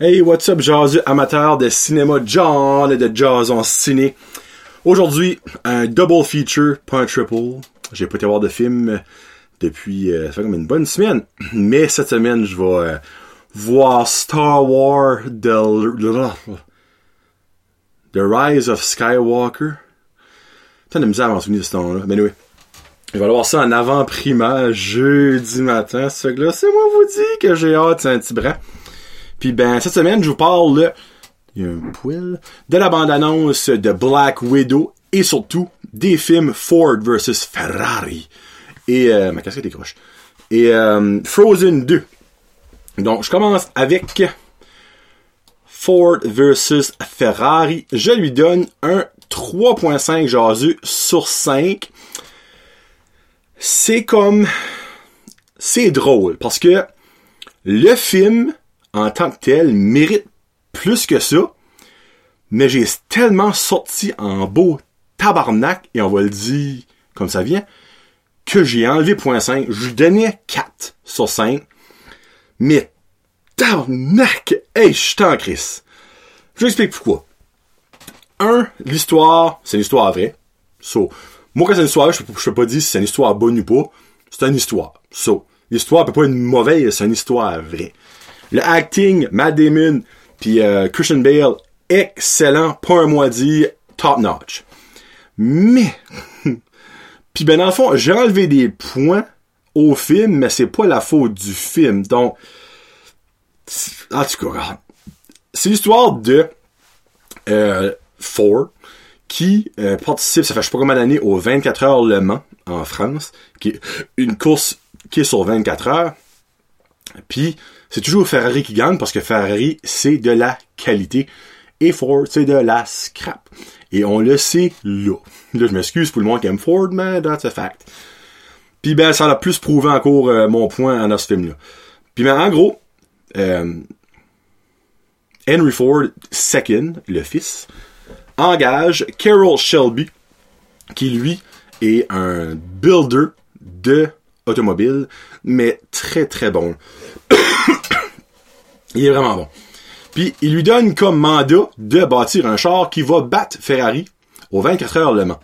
Hey, what's up, jazu amateur de cinéma John et de jazz en ciné? Aujourd'hui, un double feature, pas un triple. J'ai pas été voir de film depuis, euh, ça fait comme une bonne semaine. Mais cette semaine, je vais euh, voir Star Wars The, Rise of Skywalker. T'as de misère à m'en souvenir de ce nom-là. Mais oui. Je vais aller voir ça en avant-primaire jeudi matin. Ce là c'est moi vous dis que j'ai hâte, c'est un petit bras. Puis ben, cette semaine, je vous parle, de la bande-annonce de Black Widow et surtout des films Ford versus Ferrari. Et, euh, ma casquette est croche. Et euh, Frozen 2. Donc, je commence avec Ford versus Ferrari. Je lui donne un 3.5 jaseux sur 5. C'est comme... C'est drôle, parce que le film en tant que tel, mérite plus que ça, mais j'ai tellement sorti en beau tabarnak, et on va le dire comme ça vient, que j'ai enlevé point 5. Je lui donnais 4 sur 5. Mais tabarnak! Hey, je suis en crise. Je pourquoi. Un, l'histoire, c'est une histoire vraie. So, moi, quand c'est une histoire, je peux, peux pas dire si c'est une histoire bonne ou pas. C'est une histoire. So, l'histoire peut pas être mauvaise, c'est une histoire vraie. Le acting, Matt Damon, puis euh, Christian Bale, excellent, pas un mois dit, top notch. Mais, puis ben dans le fond, j'ai enlevé des points au film, mais c'est pas la faute du film. Donc, en tout cas, c'est l'histoire de euh, Ford qui euh, participe, ça fait je sais pas combien d'années, au 24 heures Le Mans en France, qui est une course qui est sur 24 heures. Puis c'est toujours Ferrari qui gagne parce que Ferrari, c'est de la qualité. Et Ford, c'est de la scrap. Et on le sait là. Là, je m'excuse pour le monde qui aime Ford, mais that's a fact. Puis ben, ça a plus prouvé encore euh, mon point dans ce film-là. Puis ben, en gros, euh, Henry Ford II, le fils, engage Carol Shelby, qui lui est un builder de automobile, mais très très bon. il est vraiment bon. Puis il lui donne comme mandat de bâtir un char qui va battre Ferrari au 24 heures Le Mans.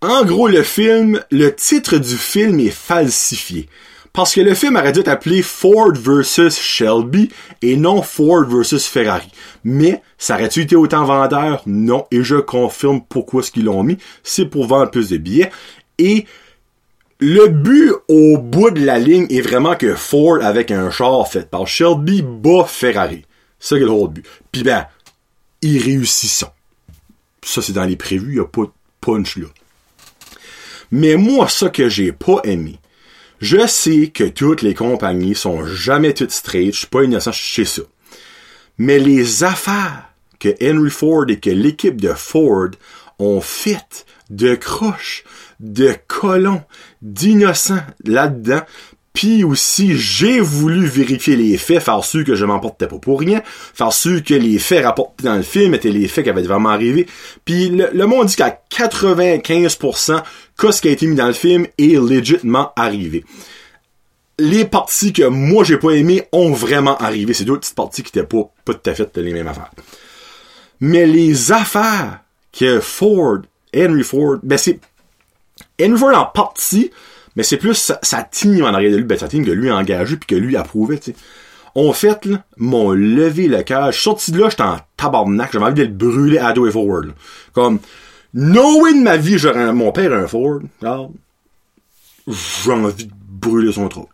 En gros, le film, le titre du film est falsifié. Parce que le film aurait dû être appelé Ford vs Shelby et non Ford vs Ferrari. Mais, ça aurait-tu été autant vendeur? Non. Et je confirme pourquoi ce qu'ils l'ont mis. C'est pour vendre plus de billets. Et le but au bout de la ligne est vraiment que Ford, avec un char fait par Shelby, bat Ferrari. C'est le gros but. Puis ben, ils réussissent. Ça, c'est dans les prévus, il n'y a pas de punch là. Mais moi, ça que j'ai pas aimé, je sais que toutes les compagnies sont jamais toutes straight, je suis pas innocent, je sais ça. Mais les affaires que Henry Ford et que l'équipe de Ford ont faites de croches, de colons, d'innocents là-dedans. Puis aussi, j'ai voulu vérifier les faits, faire sûr que je m'emportais pas pour rien, faire sûr que les faits rapportés dans le film étaient les faits qui avaient vraiment arrivé. Puis le, monde dit qu'à 95%, que ce qui a été mis dans le film est légitimement arrivé. Les parties que moi j'ai pas aimé ont vraiment arrivé. C'est d'autres petites parties qui étaient pas, pas tout à fait les mêmes affaires. Mais les affaires que Ford, Henry Ford, ben c'est Ford en partie, mais c'est plus sa, team en arrière de lui, ben sa team que lui a engagé puis que lui approuvé, tu sais. En fait, là, m'ont levé le cœur. Je suis sorti de là, j'étais en tabarnak. J'avais envie de le brûler à et forward. Comme, no way de ma vie, j'aurais mon père un Ford. J'ai envie de brûler son trou.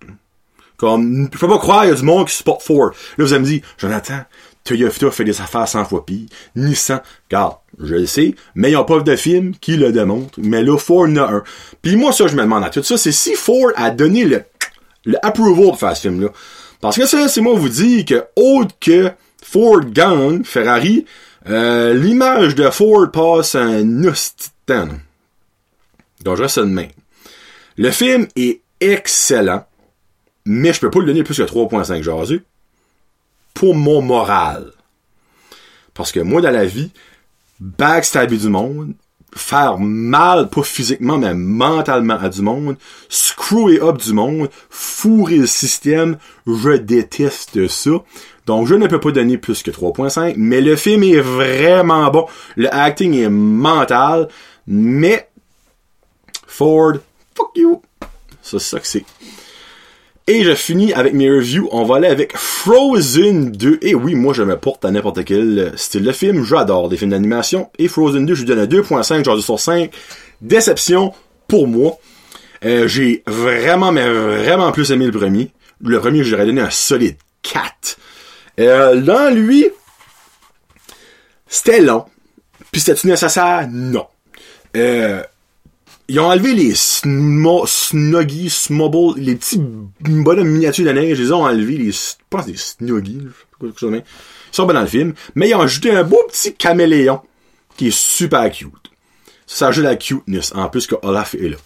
Comme, je peux pas croire, il y a du monde qui supporte Ford. Là, vous allez me dire, Jonathan, Toyota fait des affaires 100 fois pire. Nissan, regarde, je le sais, mais il n'y a pas de film qui le démontre. Mais là, Ford en a un. Puis moi, ça, je me demande à tout ça, c'est si Ford a donné le, le approval de faire ce film-là. Parce que ça, c'est moi vous dire que, autre que Ford gang, Ferrari, euh, l'image de Ford passe un hostie Donc, je reste de même. Le film est excellent, mais je peux pas le donner plus que 3.5 jaseux pour mon moral. Parce que moi, dans la vie, backstabber du monde, faire mal, pas physiquement, mais mentalement à du monde, screwer up du monde, fourrer le système, je déteste ça. Donc, je ne peux pas donner plus que 3.5, mais le film est vraiment bon. Le acting est mental, mais Ford, fuck you. C'est ça que c'est. Et je finis avec mes reviews. On va aller avec Frozen 2. Et oui, moi, je me porte à n'importe quel style de film. J'adore des films d'animation. Et Frozen 2, je lui donne un 2.5, genre sur 5. Déception pour moi. Euh, j'ai vraiment, mais vraiment plus aimé le premier. Le premier, j'aurais donné un solide 4. Euh, lui, c'était long. Puis c'était-tu nécessaire? Non. Euh, ils ont enlevé les smo, snuggies, smobbles, les petits bonhommes miniatures de neige, ils les ont enlevés, les, je pense des snuggies, quelque chose de même. Ils sont bien dans le film, mais ils ont ajouté un beau petit caméléon, qui est super cute. Ça ajoute la cuteness, en plus que Olaf est là.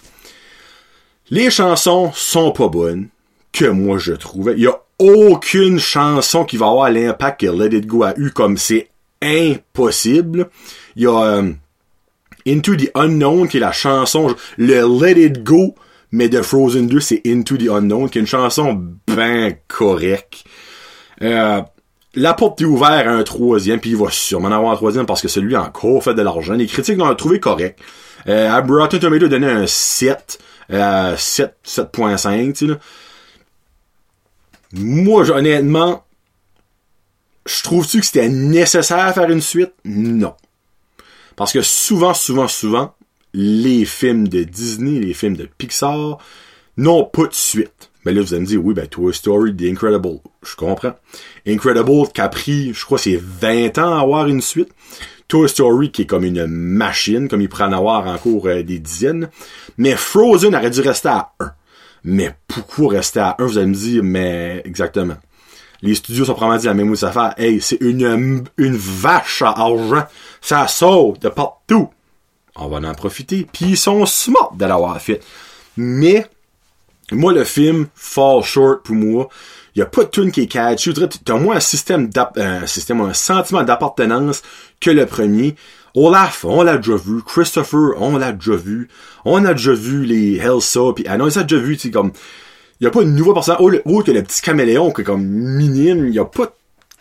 Les chansons sont pas bonnes, que moi je trouvais. Il y a aucune chanson qui va avoir l'impact que Let It Go a eu comme c'est impossible. Il y a, euh, Into the Unknown, qui est la chanson, le Let It Go, mais de Frozen 2, c'est Into the Unknown, qui est une chanson ben correcte. Euh, la porte est ouverte à un troisième, puis il va sûrement en avoir un troisième parce que celui encore fait de l'argent. Les critiques l'ont trouvé correct. Euh, à Tomato donné un 7, euh, 7, 7.5, tu sais. Moi, honnêtement, je trouve-tu que c'était nécessaire à faire une suite? Non. Parce que souvent, souvent, souvent, les films de Disney, les films de Pixar, n'ont pas de suite. Mais là, vous allez me dire, oui, ben, Toy Story, The Incredible. Je comprends. Incredible, qui a pris, je crois, c'est 20 ans à avoir une suite. Toy Story, qui est comme une machine, comme il pourrait en avoir encore euh, des dizaines. Mais Frozen aurait dû rester à 1. Mais pourquoi rester à 1, vous allez me dire, mais exactement. Les studios sont probablement dit la même chose à Hey, c'est une, une vache à argent. Ça saute de partout. On va en profiter. Puis ils sont smart de l'avoir fait. Mais, moi, le film fall short pour moi. Il y a pas de tune qui est catchy. T'as moins un système un système, un sentiment d'appartenance que le premier. Olaf, on l'a déjà vu. Christopher, on l'a déjà vu. On a déjà vu les Elsa, puis ah non, on a déjà vu, tu comme, il y a pas de nouveau personnage, autre que le petit caméléon, qui est comme minime, il y a pas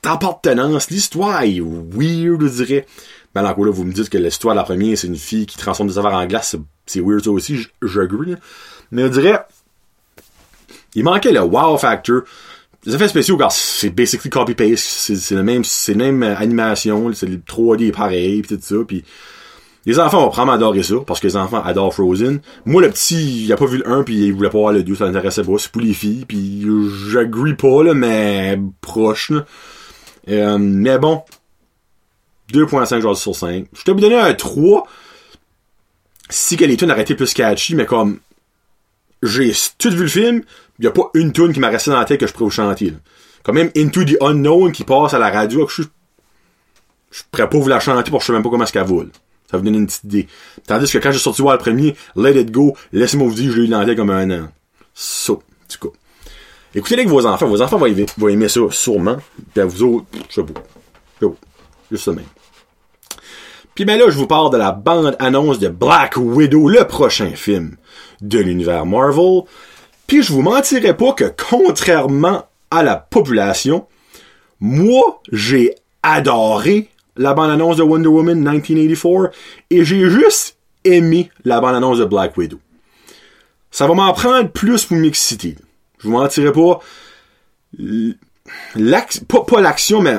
d'appartenance. L'histoire est weird, je dirais. Ben, là, là, vous me dites que l'histoire de la première, c'est une fille qui transforme des affaires en glace, c'est weird ça aussi, j'agree. Mais je dirais, il manquait le wow factor. Les effets spéciaux, car c'est basically copy-paste, c'est le même, c'est même euh, animation, c'est le 3D pareil, pis tout ça, pis les enfants vont probablement adorer ça, parce que les enfants adorent Frozen. Moi, le petit, il a pas vu le 1, puis il voulait pas voir le 2, ça l'intéressait pas, c'est pour les filles, puis j'agree pas, là, mais proche, là. Euh, mais bon, 2.5 joueurs sur 5. Je t'ai donné un 3, si que les tunes été plus catchy, mais comme, j'ai tout vu le film, il y a pas une tune qui m'a resté dans la tête que je pourrais vous chanter. Là. Quand même Into the Unknown qui passe à la radio, je, je pourrais pas vous la chanter parce que je sais même pas comment est-ce qu'elle vaut. Ça vous donne une petite idée. Tandis que quand j'ai sorti voir le premier, Let It Go, laissez-moi vous dire, je l'ai eu dans la tête comme un an. Ça, du coup. Écoutez avec vos enfants. Vos enfants vont aimer, vont aimer ça, sûrement. Puis à vous autres, je sais pas. Je sais. Juste ça même. Puis ben là, je vous parle de la bande-annonce de Black Widow, le prochain film de l'univers Marvel. Puis je vous mentirai pas que contrairement à la population, moi, j'ai adoré la bande-annonce de Wonder Woman 1984 et j'ai juste aimé la bande-annonce de Black Widow. Ça va m'en prendre plus pour m'exciter. Je vous mentirai pas. Pas, pas l'action, mais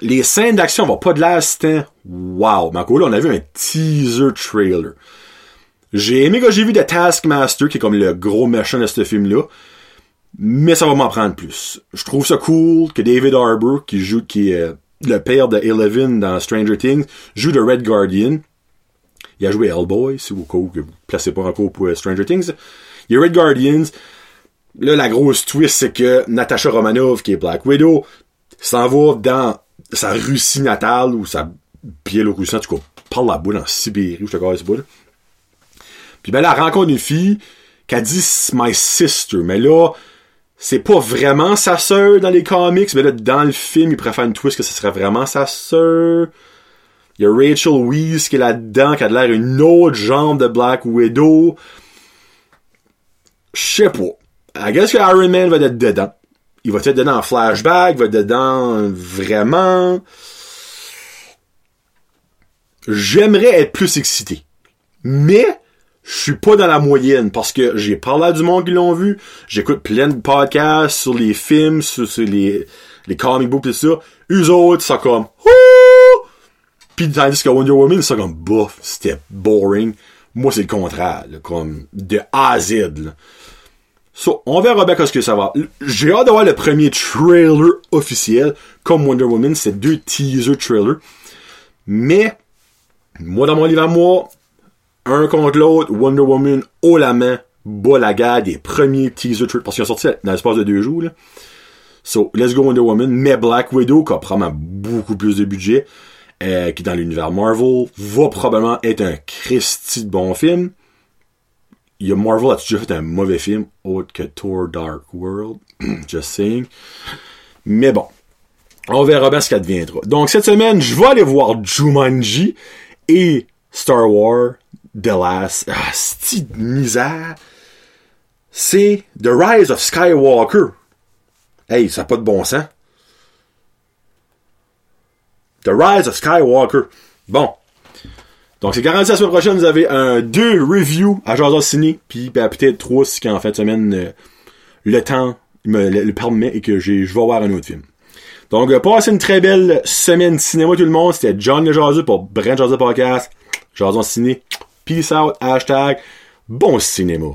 les scènes d'action vont pas de l'air c'était wow. Mais là, on a vu un teaser trailer. J'ai aimé quand j'ai vu The Taskmaster, qui est comme le gros méchant de ce film-là. Mais ça va m'en prendre plus. Je trouve ça cool que David Harbour, qui joue, qui est le père de Eleven dans Stranger Things, joue de Red Guardian. Il a joué Hellboy, si vous, que vous placez pas encore pour euh, Stranger Things. Il y a Red Guardians. Là, la grosse twist, c'est que Natasha Romanoff, qui est Black Widow, s'en va dans sa Russie natale, ou sa Biélorussie, en tout cas, parle la boule en Sibérie, je te ce bout, Puis ben là, elle rencontre une fille qui a dit « my sister », mais là, c'est pas vraiment sa sœur dans les comics, mais là, dans le film, il préfère une twist que ce serait vraiment sa sœur. Il y a Rachel Weisz qui est là-dedans, qui a l'air une autre jambe de Black Widow. Je sais pas. I guess que Iron Man va être dedans. il va être dedans en flashback, il va être dedans vraiment. J'aimerais être plus excité. Mais, je suis pas dans la moyenne parce que j'ai parlé à du monde qui l'ont vu. J'écoute plein de podcasts sur les films, sur, les, les comic books et ça. Eux autres, ça comme, Ouh! Pis tandis que Wonder Woman, ça comme, bof, c'était boring. Moi, c'est le contraire, là, comme, de A à Z, là. So, on verra bien ce que ça va. J'ai hâte d'avoir le premier trailer officiel, comme Wonder Woman, c'est deux teaser trailers. Mais, moi, dans mon livre à moi, un contre l'autre, Wonder Woman haut la main, bas la des premiers teaser trailers, parce qu'ils ont sorti dans l'espace de deux jours, là. So, let's go Wonder Woman, mais Black Widow, qui a probablement beaucoup plus de budget, euh, qui est dans l'univers Marvel, va probablement être un Christy de bon film. Il y a Marvel a déjà fait un mauvais film, autre que Thor Dark World, just saying. Mais bon, on verra bien ce qu'elle deviendra. Donc cette semaine, je vais aller voir Jumanji et Star Wars The Last... Ah, cette misère! C'est The Rise of Skywalker. Hey, ça n'a pas de bon sens. The Rise of Skywalker. Bon. Donc, c'est garanti la semaine prochaine, vous avez un deux reviews à Jason Ciné, puis peut-être trois si en fait semaine euh, le temps me le, le, permet et que je vais voir un autre film. Donc, euh, passez une très belle semaine cinéma tout le monde. C'était John le Jazu pour Brent Jazu Podcast. Jason Ciné. Peace out. Hashtag bon cinéma.